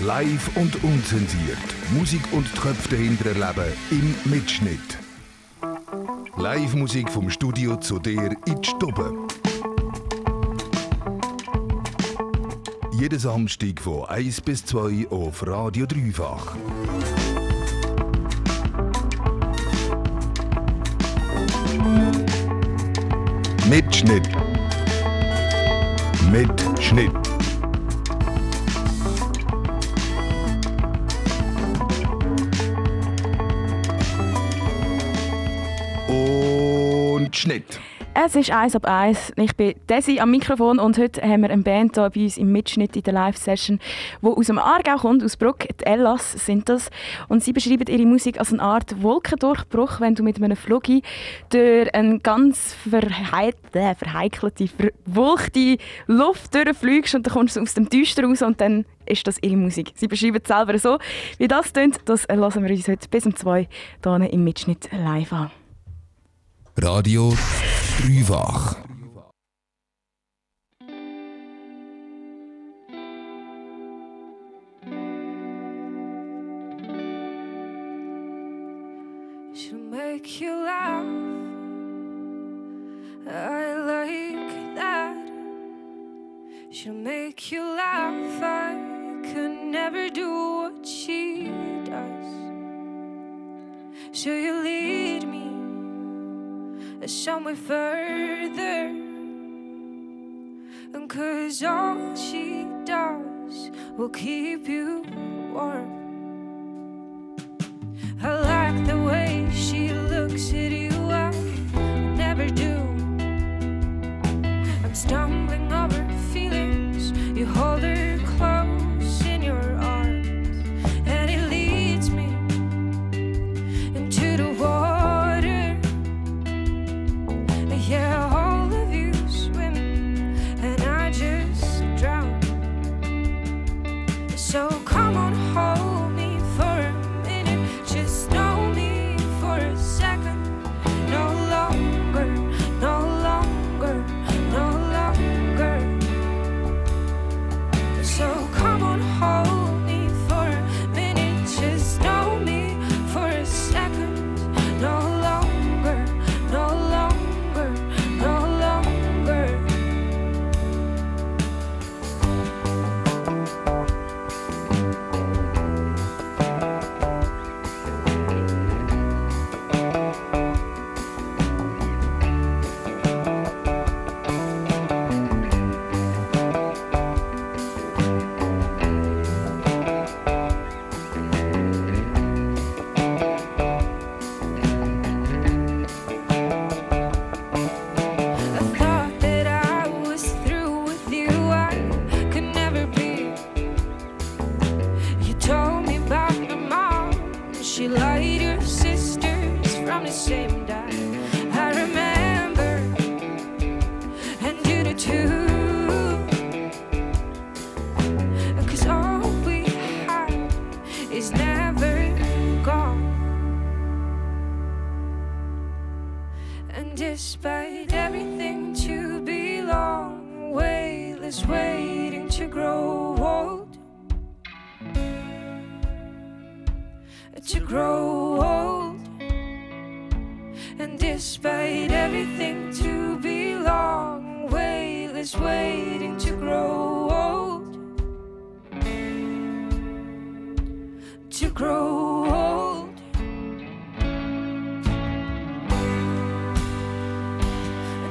Live und unzensiert. Musik und Köpfe dahinter erleben im Mitschnitt. Live-Musik vom Studio zu dir in die Stube. Jeden Samstag von 1 bis 2 auf Radio Dreifach. Mitschnitt. Mitschnitt. Und Schnitt. Es ist eins ab eins. Ich bin Desi am Mikrofon und heute haben wir eine Band hier bei uns im Mitschnitt in der Live-Session, die aus dem Aargau kommt, aus Bruck. Die Ellas sind das. Und sie beschreiben ihre Musik als eine Art Wolkendurchbruch, wenn du mit einem Fluggi durch eine ganz verheit äh, verwulchte Luft durchfliegst und dann kommst du aus dem Düster raus und dann ist das ihre Musik. Sie beschreiben es selber so. Wie das klingt, das lassen wir uns heute bis um zwei hier im Mitschnitt live an. Radio She'll make you laugh. I like that. She'll make you laugh. I could never do what she does. So you lead me further. And cause all she does will keep you warm.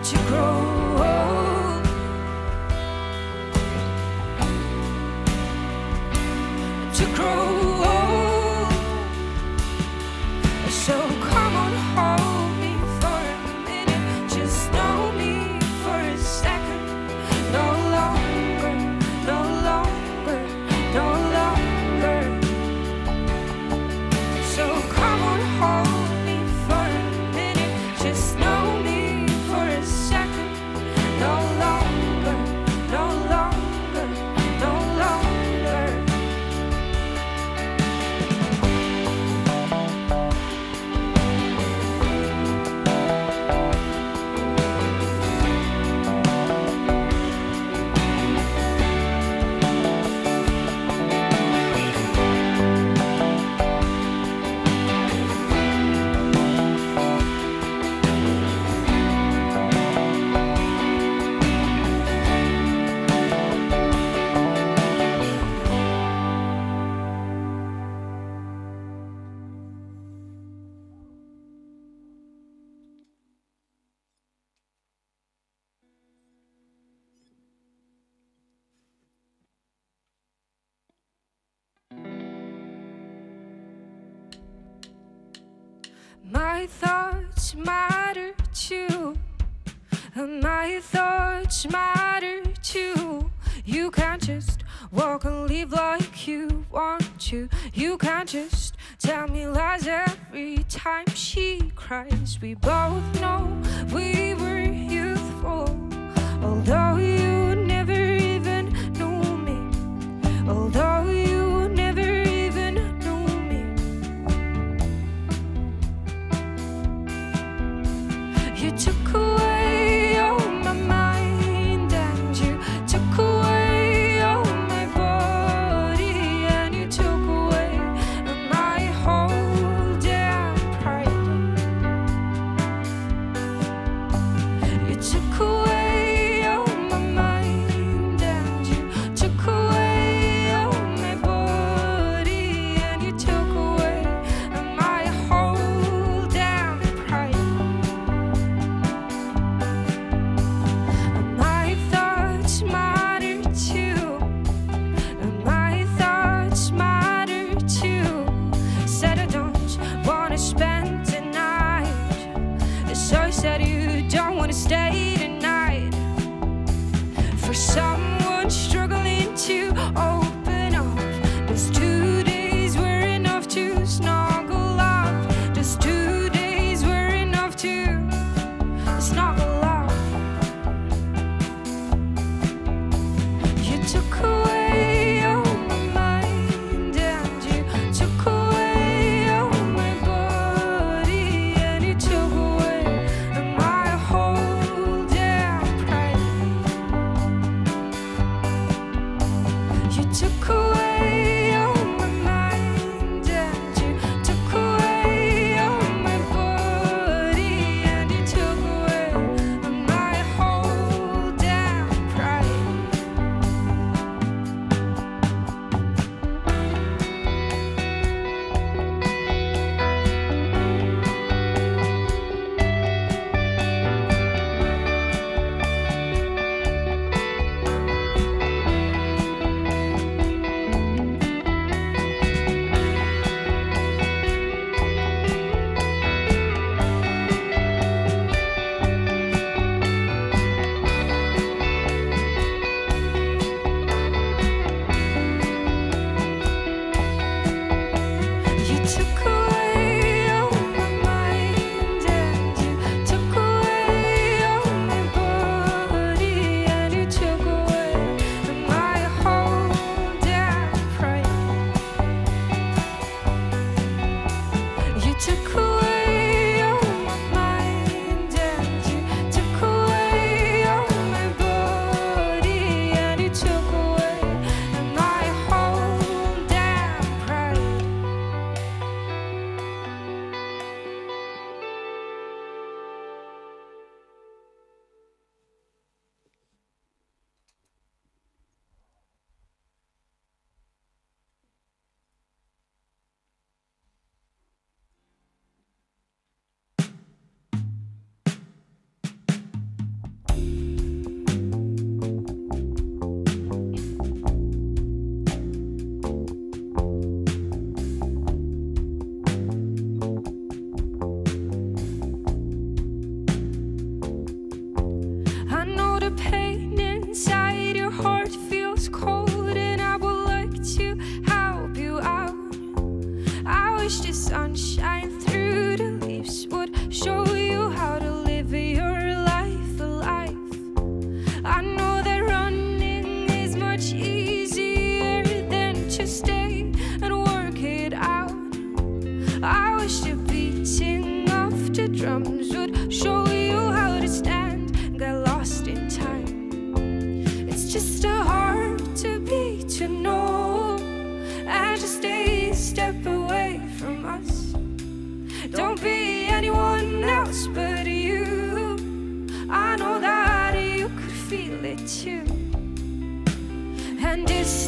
To grow My thoughts matter too. My thoughts matter too. You can't just walk and leave like you want to. You can't just tell me lies every time she cries. We both know we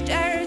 dirt.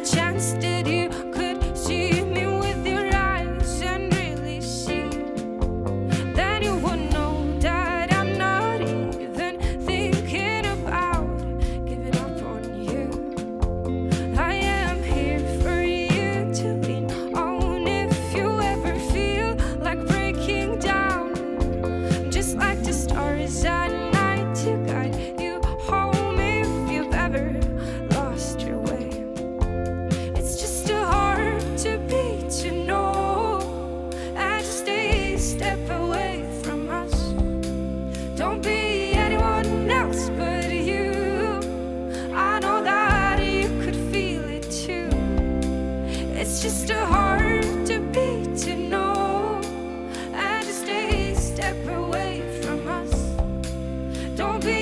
Don't be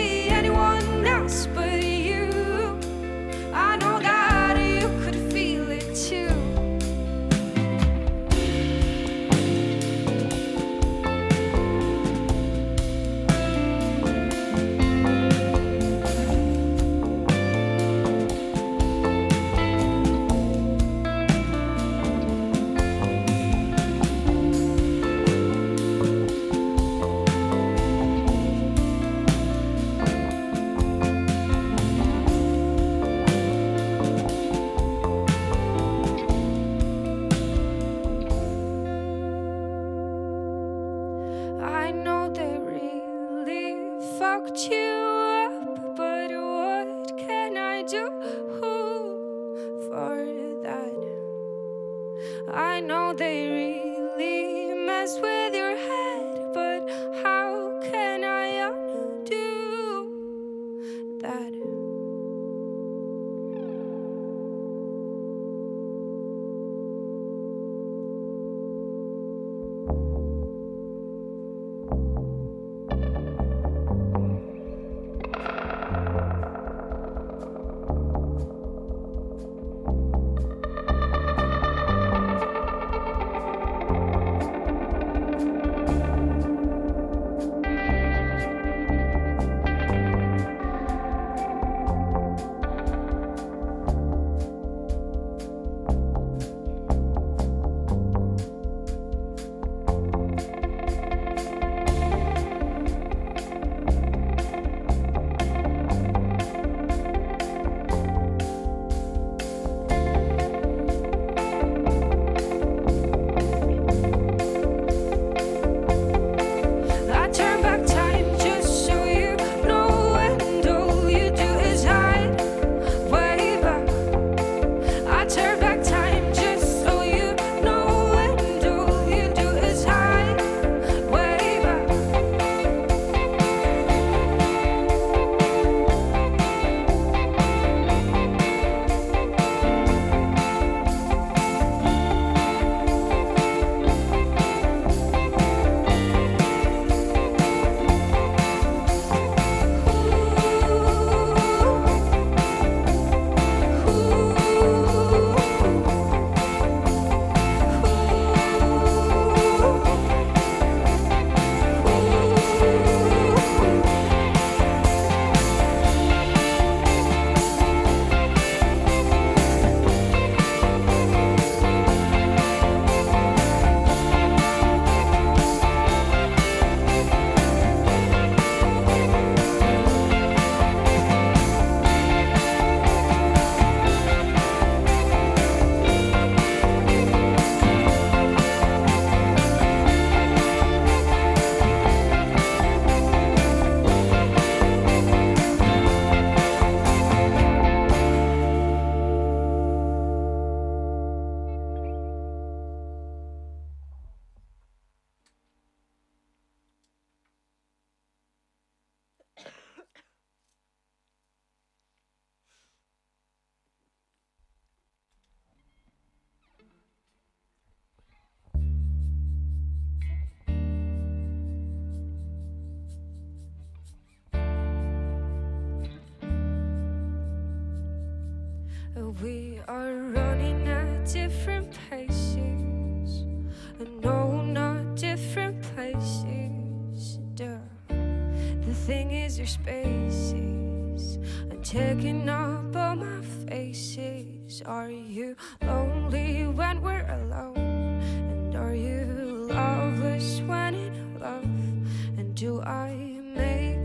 different places, no, not different places. Duh. The thing is, your spaces. I'm taking up all my faces. Are you lonely when we're alone? And are you loveless when in love? And do I make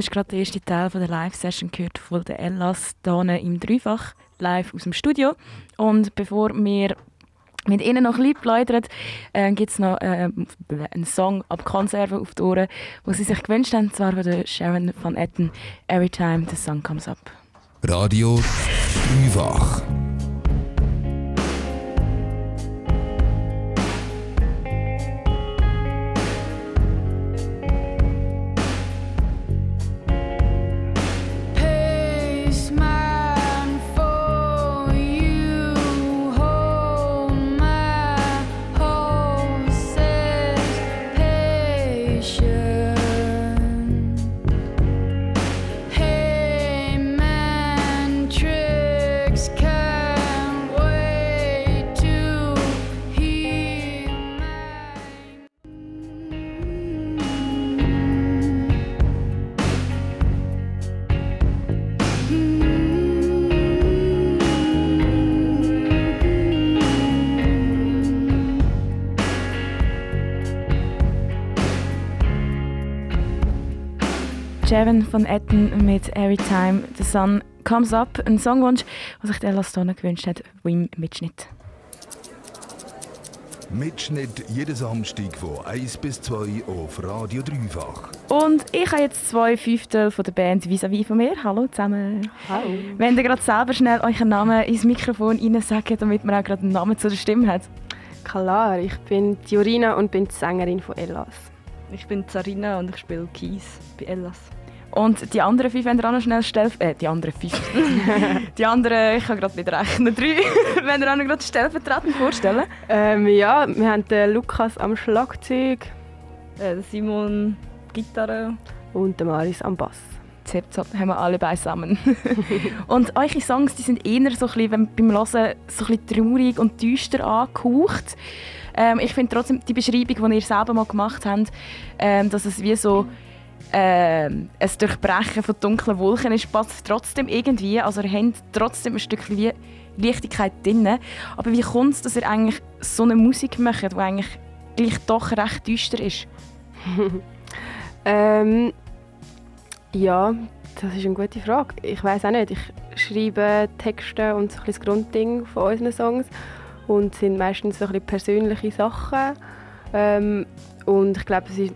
hast gerade den ersten Teil von der Live-Session gehört von der Ellas hier im Dreifach, live aus dem Studio. Und bevor wir mit ihnen noch ein bisschen äh, gibt es noch äh, einen Song ab Konserve auf die Ohren, den sie sich gewünscht haben, zwar von der Sharon van Etten, «Every time the sun comes up». Radio Dreifach. Sharon van Etten mit «Every time the sun comes up», ein Songwunsch, den sich der Ellas hier gewünscht hat, im Mitschnitt. Mitschnitt jeden Samstag von 1 bis 2 auf Radio Dreifach. Und ich habe jetzt zwei Fünftel von der Band vis-à-vis von mir. Hallo zusammen. Hallo. Wenn ihr gerade selber schnell euren Namen ins Mikrofon sagt, damit man auch gerade einen Namen zu der Stimme hat. Klar, ich bin Jorina und bin die Sängerin von Ellas. Ich bin Zarina und ich spiele Keys bei Ellas. Und die anderen fünf ihr auch noch schnell stellen. Äh, die anderen fünf. die anderen, ich kann gerade nicht rechnen, drei, wollen ihr auch noch gerade stellvertretend vorstellen. Ähm, ja, wir haben den Lukas am Schlagzeug Äh, Simon, Gitarre. und den Maris am Bass. Jetzt haben wir alle beisammen. und eure Songs die sind eher so ein bisschen, wenn beim Hören so ein bisschen traurig und düster angehaucht. Ähm, ich finde trotzdem die Beschreibung, die ihr selber mal gemacht habt, ähm, dass es wie so ähm, ein Durchbrechen von dunklen Wolken ist, passt trotzdem irgendwie. Also ihr habt trotzdem ein Stückchen wie Leichtigkeit drin. Aber wie kommt es, dass ihr eigentlich so eine Musik macht, die eigentlich gleich doch recht düster ist? Ähm, ja, das ist eine gute Frage. Ich weiß auch nicht. Ich schreibe Texte und so ein das Grundding von unseren Songs und sind meistens so ein bisschen persönliche Sachen. Ähm, und ich glaube, es ist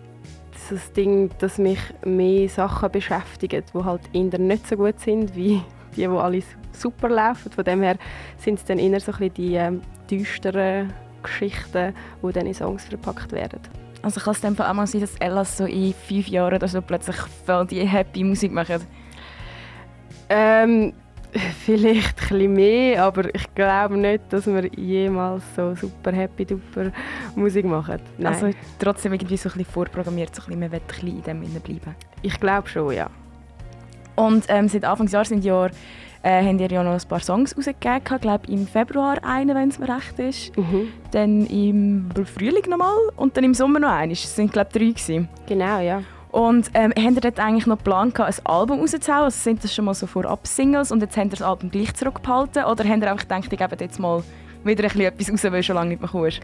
das Ding, dass mich mehr Sachen beschäftigen, die halt eher nicht so gut sind, wie die, die alle super laufen. Von dem her sind es dann eher so ein bisschen die ähm, düsteren Geschichten, die dann in Songs verpackt werden. Also kann es dann auch mal sein, dass Ellas so in fünf Jahren oder so plötzlich voll die happy Musik macht? Ähm, vielleicht ein mehr, aber ich glaube nicht, dass wir jemals so super happy duper Musik machen. Nein. Also trotzdem irgendwie so ein bisschen vorprogrammiert, so ein bisschen, man will ein bisschen in dem innen bleiben. ich glaube schon, ja. Und ähm, seit Anfangsjahr sind Jahr äh, haben ihr ja noch ein paar Songs rausgegeben, ich glaube im Februar einen, wenn es mir recht ist. Mhm. Dann im Frühling nochmal und dann im Sommer noch einen. Es sind glaube ich drei gewesen. Genau, ja. Und ähm, habt ihr dort eigentlich noch Plan gehabt, ein Album rauszuhauen? Also sind das schon mal so Vorab-Singles und jetzt habt ihr das Album gleich zurückgehalten? Oder habt ihr einfach gedacht, ich gebe jetzt mal wieder ein bisschen etwas raus, weil schon lange nicht mehr kommst?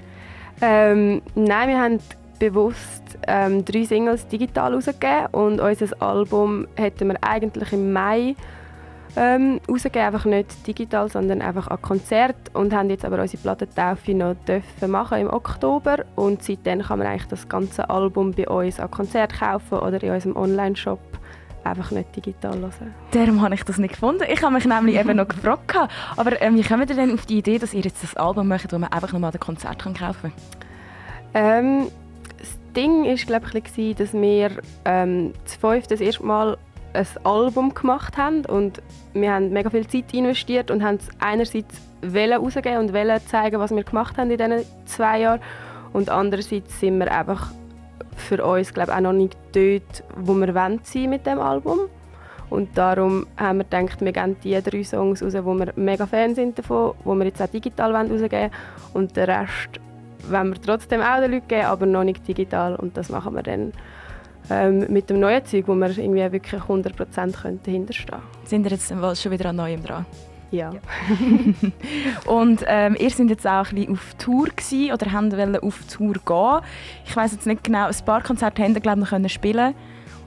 Ähm, nein, wir haben bewusst ähm, drei Singles digital rausgegeben und unser Album hätten wir eigentlich im Mai ähm, rausgegeben, einfach nicht digital, sondern einfach an Konzert und haben jetzt aber unsere Plattentaufe noch dürfen machen im Oktober und seitdem kann man eigentlich das ganze Album bei uns an Konzert kaufen oder in unserem Online-Shop einfach nicht digital hören. Darum habe ich das nicht gefunden. Ich habe mich nämlich eben noch gefragt. Aber ähm, wie kommt ihr denn auf die Idee, dass ihr jetzt das Album macht, das man einfach nochmal an Konzert kann kaufen Ähm, das Ding war, glaube ich, dass wir ähm, das fünfte das erste Mal ein Album gemacht haben und wir haben mega viel Zeit investiert und haben es einerseits wollen rausgeben und wollen zeigen, was wir gemacht haben in diesen zwei Jahren und andererseits sind wir einfach für uns, glaube ich, auch noch nicht dort, wo wir wollen sein mit dem Album. Und darum haben wir gedacht, wir geben die drei Songs raus, wo wir mega Fan sind davon, wo wir jetzt auch digital wollen rausgeben Und den Rest wollen wir trotzdem auch den Leuten geben, aber noch nicht digital. Und das machen wir dann ähm, mit dem neuen Zeug, wo wir irgendwie wirklich 100% dahinter stehen können. Sind ihr jetzt wohl schon wieder an Neuem dran? Ja. Und ähm, ihr seid jetzt auch ein bisschen auf Tour gewesen, oder haben wollen auf Tour gehen. Ich weiß jetzt nicht genau, ein paar Konzerte haben ihr, glaube ich, noch können spielen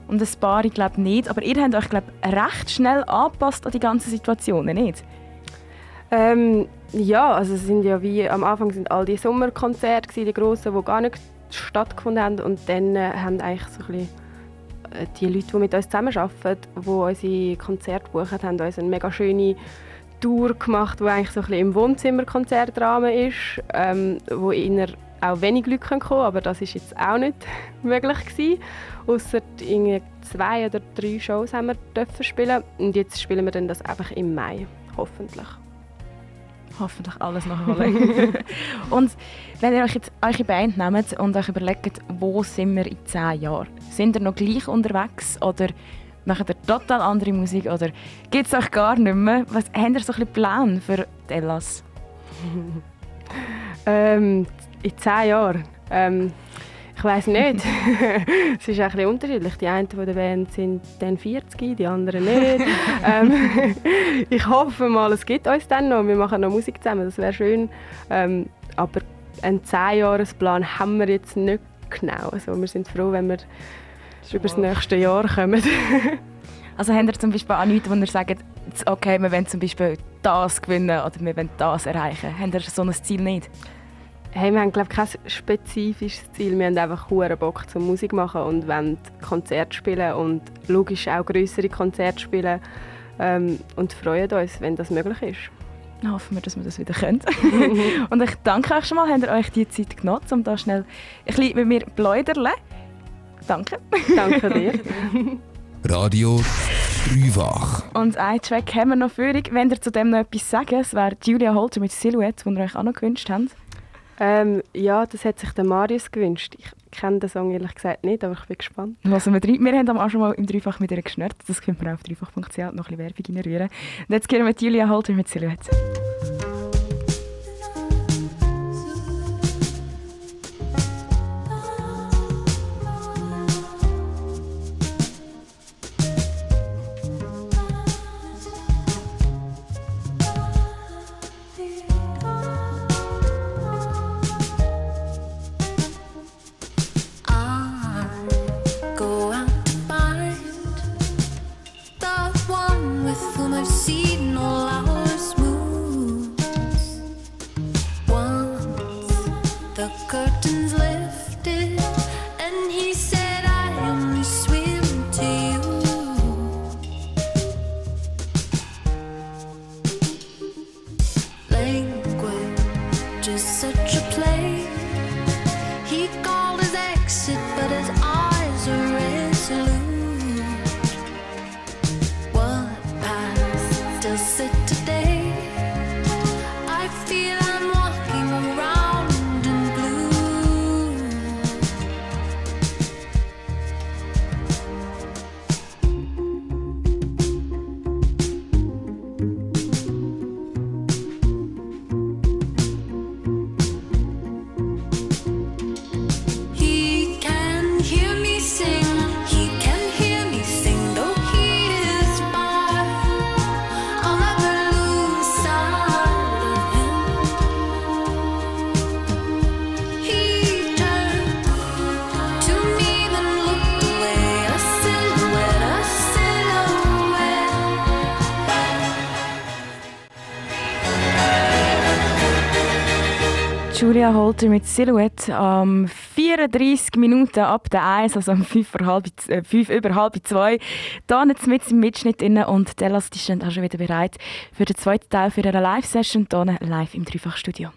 und ein paar, ich glaube nicht. Aber ihr habt euch, glaube ich, recht schnell angepasst an die ganze Situation, nicht? Ähm, ja, also sind ja wie am Anfang sind all die Sommerkonzerte die grossen, die gar nicht stattgefunden haben und dann äh, haben eigentlich so ein bisschen äh, die Leute, die mit uns zusammenarbeiten, die unsere Konzerte buchen, haben uns eine mega schöne Tour gemacht, die eigentlich so ein bisschen im Wohnzimmerkonzertrahmen ist, ähm, wo inner auch wenig Leute kommen können, aber das ist jetzt auch nicht möglich gewesen. Ausser zwei oder drei Shows haben wir dürfen spielen und jetzt spielen wir dann das einfach im Mai, hoffentlich. Hoffentlich alles nachholen. und wenn ihr euch jetzt eure Band nehmt und euch überlegt, wo sind wir in zehn Jahren? Sind ihr noch gleich unterwegs oder macht ihr total andere Musik oder gibt es euch gar nicht mehr? Was, habt ihr so ein bisschen Plan für die Ellas? Ähm, in zehn Jahren? Ähm, ich weiß nicht. es ist ein bisschen unterschiedlich. Die einen von der Band sind dann 40, die anderen nicht. ähm, ich hoffe mal, es gibt uns dann noch. Wir machen noch Musik zusammen, das wäre schön. Ähm, aber einen 10-Jahres-Plan haben wir jetzt nicht genau. Also wir sind froh, wenn wir über das nächste Jahr kommen. Also habt ihr zum Beispiel auch nichts, wo ihr sagt, okay, wir wollen zum Beispiel das gewinnen oder wir wollen das erreichen? Habt ihr so ein Ziel nicht? Hey, wir haben glaube ich, kein spezifisches Ziel. Wir haben einfach hure Bock zum Musik machen und wollen Konzerte spielen und logisch auch größere Konzerte spielen ähm, und freuen uns, wenn das möglich ist. Dann hoffen wir, dass wir das wieder können. und ich danke euch schon mal, habt ihr euch die Zeit genutzt, um da schnell ein bisschen mit mir zu plaudern. Danke. Danke dir. Radio Dreifach. Und einen Track haben wir noch für euch. Wenn ihr zu dem noch etwas sagen, es wäre Julia Holter mit Silhouette, die ihr euch auch noch gewünscht habt. Ähm, ja, das hat sich der Marius gewünscht. Ich kenne den Song ehrlich gesagt nicht, aber ich bin gespannt. Hören wir rein. Wir haben am schon mal im Dreifach mit ihr geschnurrt. Das können wir auf dreifach.ch noch ein bisschen Werbung reinrühren. Und jetzt gehen wir mit Julia Holter mit Silhouette. Julia Holter mit Silhouette am 34 Minuten ab der 1, also um 5, vor halb, äh, 5 über halb 2. Da jetzt mit im Mitschnitt drin und Dallas die stehen auch schon wieder bereit für den zweiten Teil für ihre Live-Session hier live im Dreifachstudio.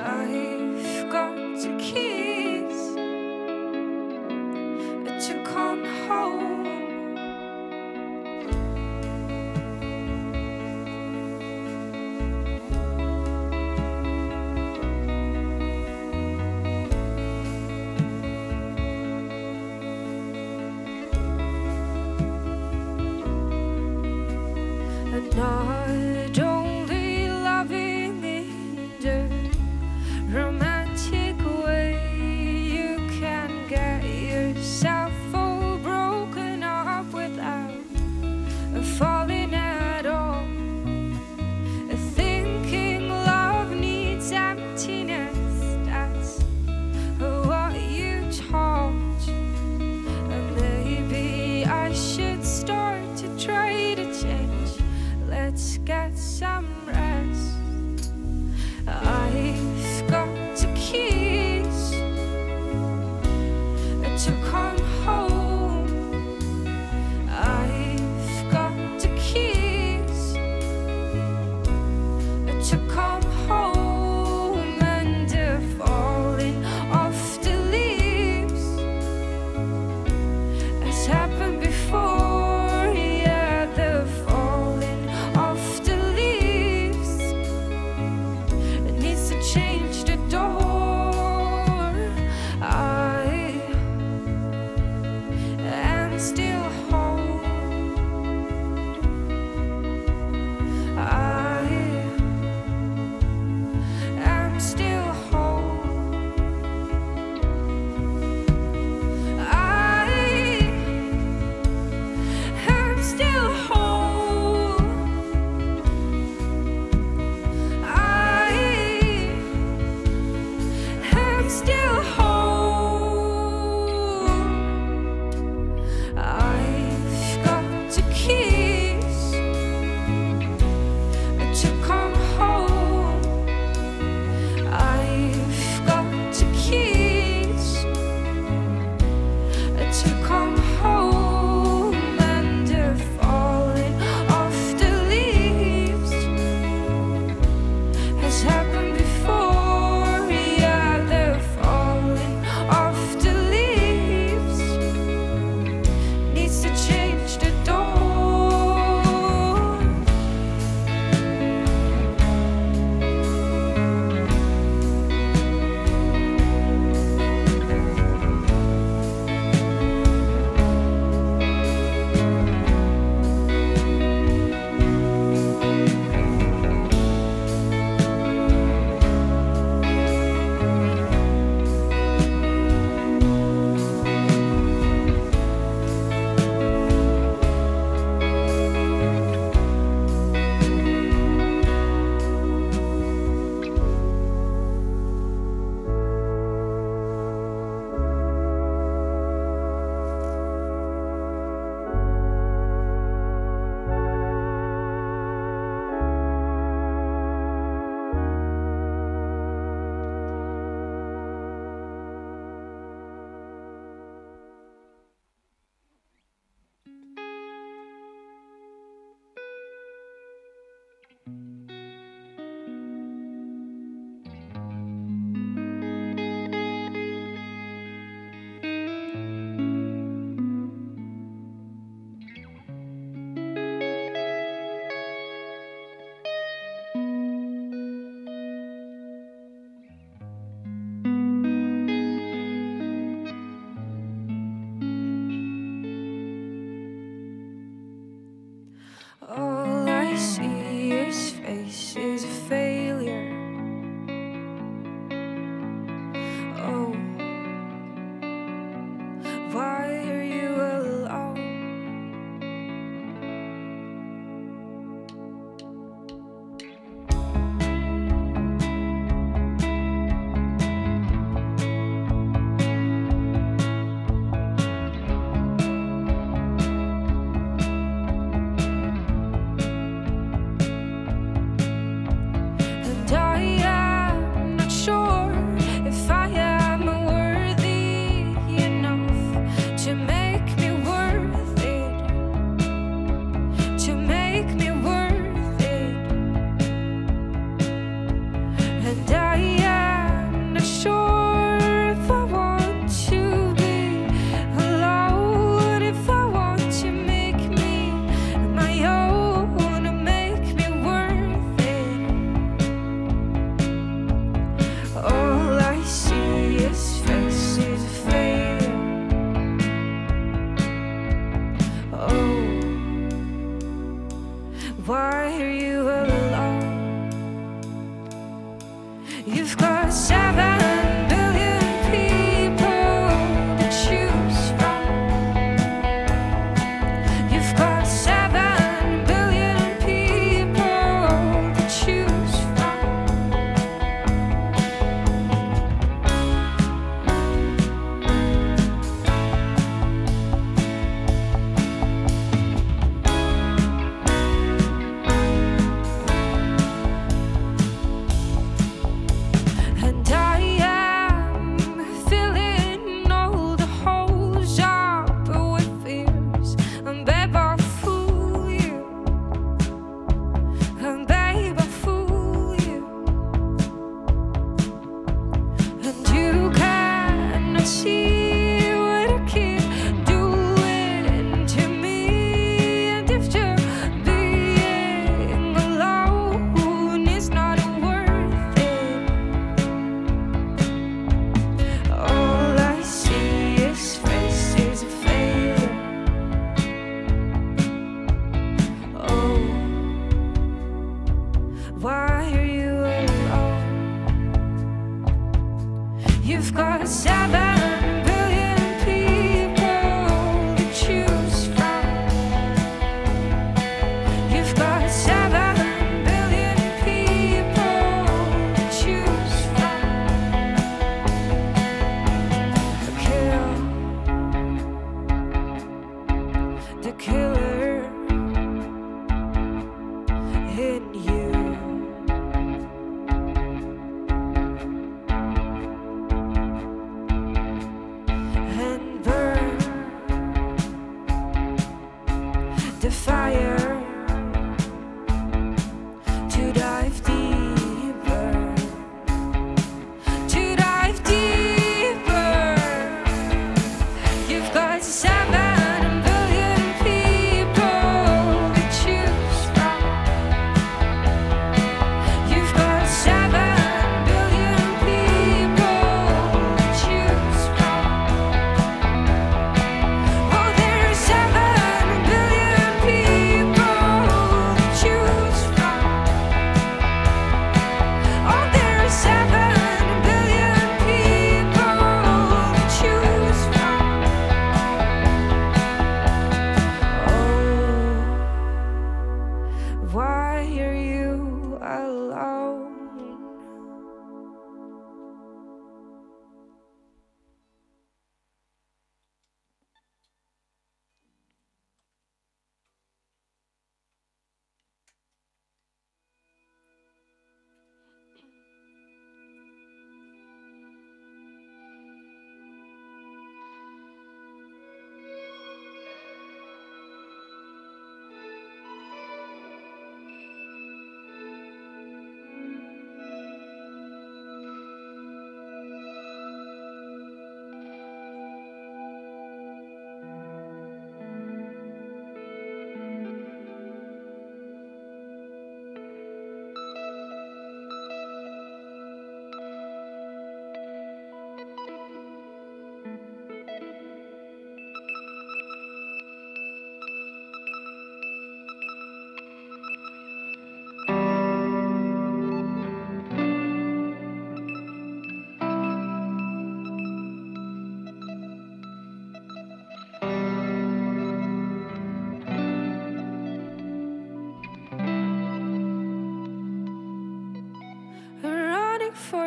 I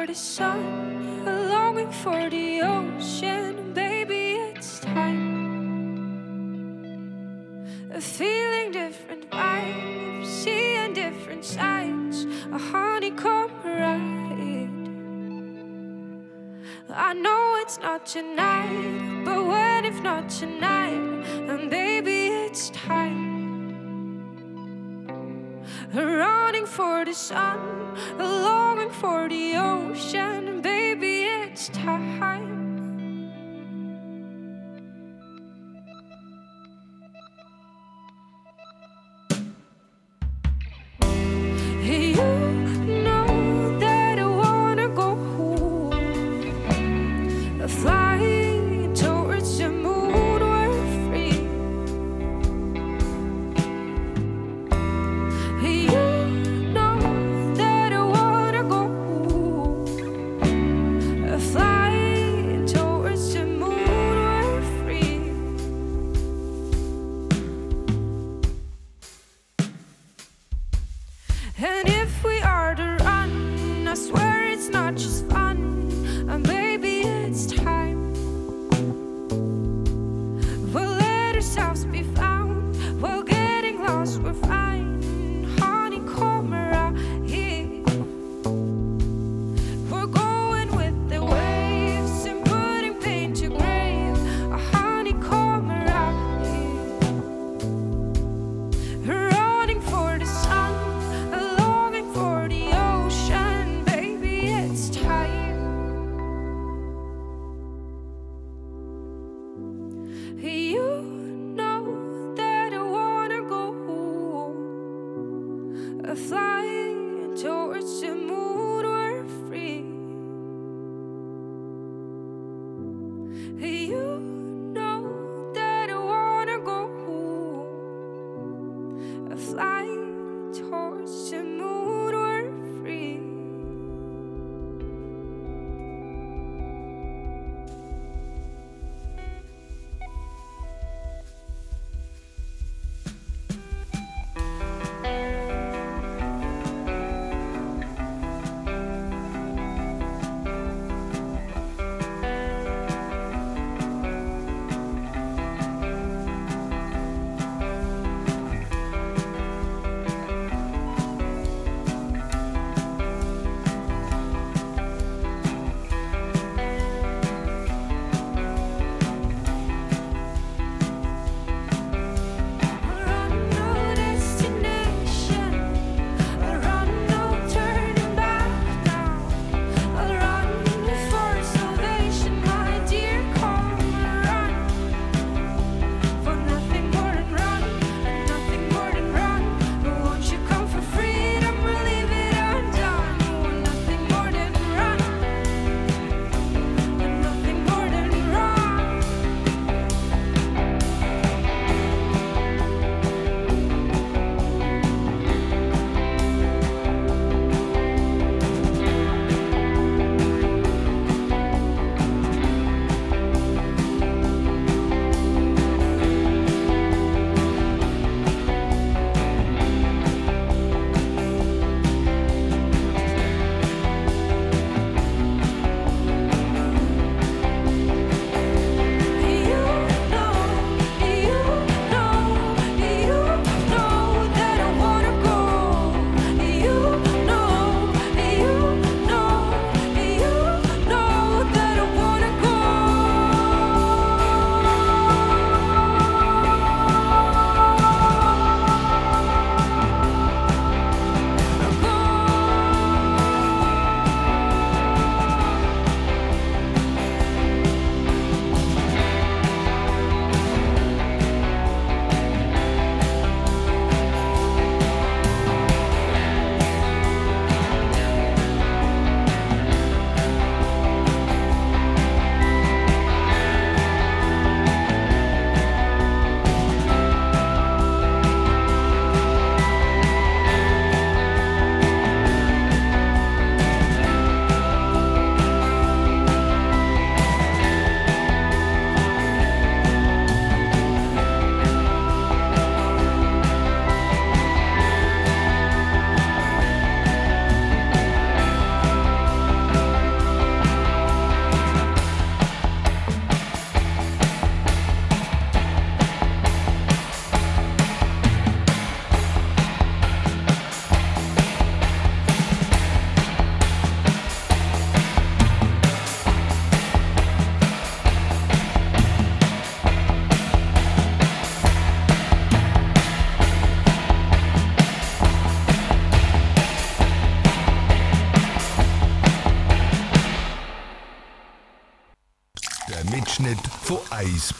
for the sun, a longing for the ocean. Baby, it's time. Feeling different vibes, seeing different sights. A honeycomb ride. I know it's not tonight, but when if not tonight, and baby, it's time. Running for the sun, for the ocean, baby, it's time.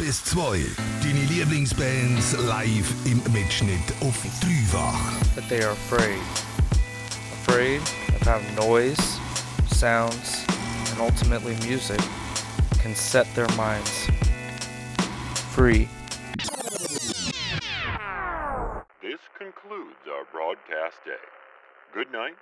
Bis 2. Deine Lieblingsbands live im Mitschnitt auf dreifach. that they are afraid. Afraid of how noise, sounds, and ultimately music can set their minds free. This concludes our broadcast day. Good night